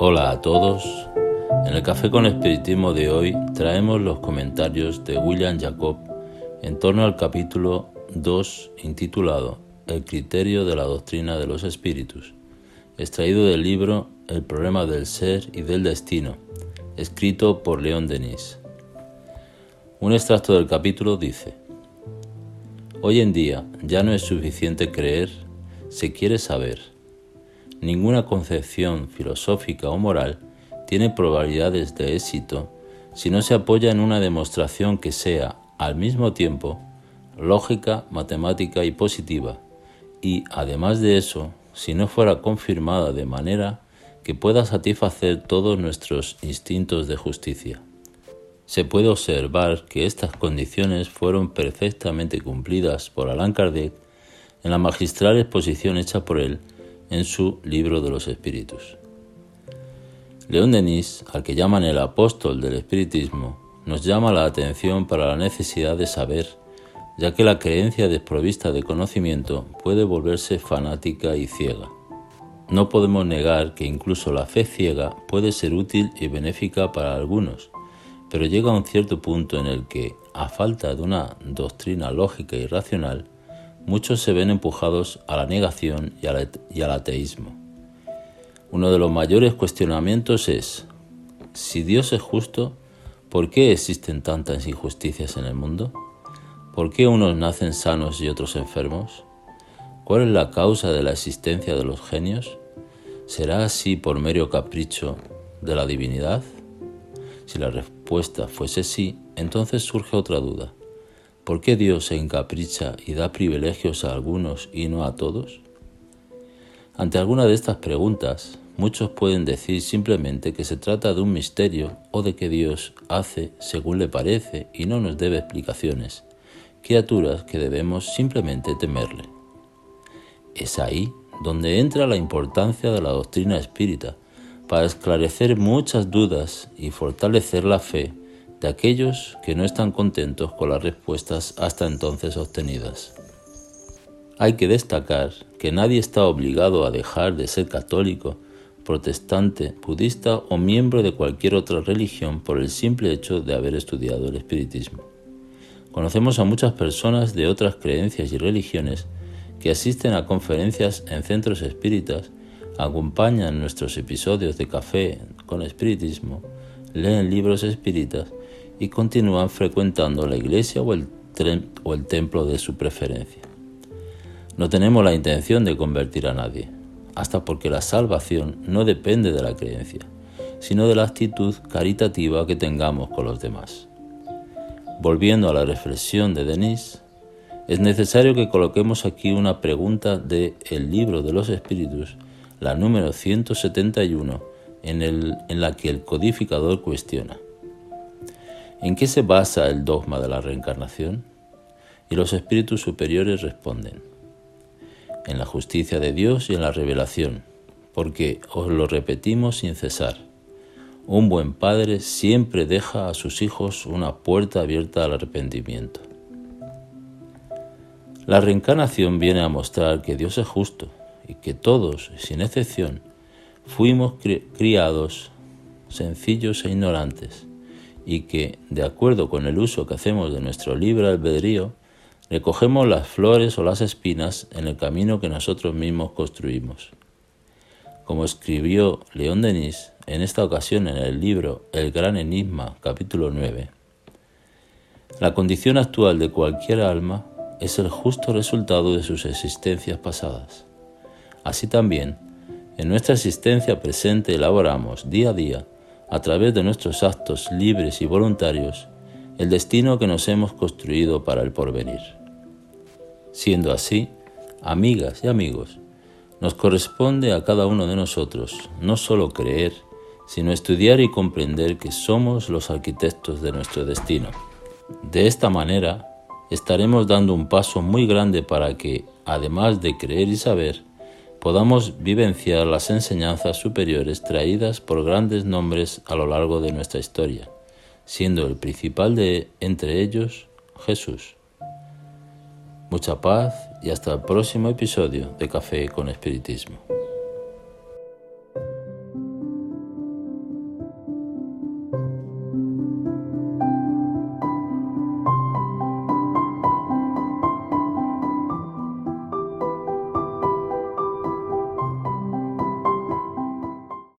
Hola a todos. En el Café con Espiritismo de hoy traemos los comentarios de William Jacob en torno al capítulo 2 intitulado El criterio de la doctrina de los espíritus, extraído del libro El problema del ser y del destino, escrito por León Denis. Un extracto del capítulo dice, Hoy en día ya no es suficiente creer, se quiere saber. Ninguna concepción filosófica o moral tiene probabilidades de éxito si no se apoya en una demostración que sea, al mismo tiempo, lógica, matemática y positiva, y, además de eso, si no fuera confirmada de manera que pueda satisfacer todos nuestros instintos de justicia. Se puede observar que estas condiciones fueron perfectamente cumplidas por Allan Kardec en la magistral exposición hecha por él en su libro de los espíritus. León Denis, al que llaman el apóstol del espiritismo, nos llama la atención para la necesidad de saber, ya que la creencia desprovista de conocimiento puede volverse fanática y ciega. No podemos negar que incluso la fe ciega puede ser útil y benéfica para algunos, pero llega a un cierto punto en el que, a falta de una doctrina lógica y racional, muchos se ven empujados a la negación y al, ateísmo. Uno de los mayores cuestionamientos es, si Dios es justo, ¿por qué existen tantas injusticias en el mundo? ¿Por qué unos nacen sanos y otros enfermos? ¿Cuál es la causa de la existencia de los genios? ¿Será así por mero capricho de la divinidad? Si la respuesta fuese sí, entonces surge otra duda. ¿Por qué Dios se encapricha y da privilegios a algunos y no a todos? Ante alguna de estas preguntas, muchos pueden decir simplemente que se trata de un misterio o de que Dios hace según le parece y no nos debe explicaciones, criaturas que debemos simplemente temerle. Es ahí donde entra la importancia de la doctrina espírita, para esclarecer muchas dudas y fortalecer la fe de aquellos que no están contentos con las respuestas hasta entonces obtenidas. Hay que destacar que nadie está obligado a dejar de ser católico, protestante, budista o miembro de cualquier otra religión por el simple hecho de haber estudiado el espiritismo. Conocemos a muchas personas de otras creencias y religiones que asisten a conferencias en centros espíritas, acompañan nuestros episodios de café con espiritismo, leen libros espíritas y continúan frecuentando la iglesia o el, templo de su preferencia. No tenemos la intención de convertir a nadie, hasta porque la salvación no depende de la creencia, sino de la actitud caritativa que tengamos con los demás. Volviendo a la reflexión de Denis, es necesario que coloquemos aquí una pregunta de El libro de los espíritus, la número 171, en, el, en la que el codificador cuestiona. ¿En qué se basa el dogma de la reencarnación? Y los espíritus superiores responden, en la justicia de Dios y en la revelación, porque os lo repetimos sin cesar. Un buen padre siempre deja a sus hijos una puerta abierta al arrepentimiento. La reencarnación viene a mostrar que Dios es justo y que todos, sin excepción, fuimos criados sencillos e ignorantes y que, de acuerdo con el uso que hacemos de nuestro libre albedrío, recogemos las flores o las espinas en el camino que nosotros mismos construimos. Como escribió León Denis en esta ocasión en el libro El Gran Enigma, capítulo 9, la condición actual de cualquier alma es el justo resultado de sus existencias pasadas. Así también, en nuestra existencia presente elaboramos día a día a través de nuestros actos libres y voluntarios, el destino que nos hemos construido para el porvenir. Siendo así, amigas y amigos, nos corresponde a cada uno de nosotros no solo creer, sino estudiar y comprender que somos los arquitectos de nuestro destino. De esta manera, estaremos dando un paso muy grande para que, además de creer y saber, podamos vivenciar las enseñanzas superiores traídas por grandes nombres a lo largo de nuestra historia, siendo el principal de entre ellos Jesús. Mucha paz y hasta el próximo episodio de Café con Espiritismo.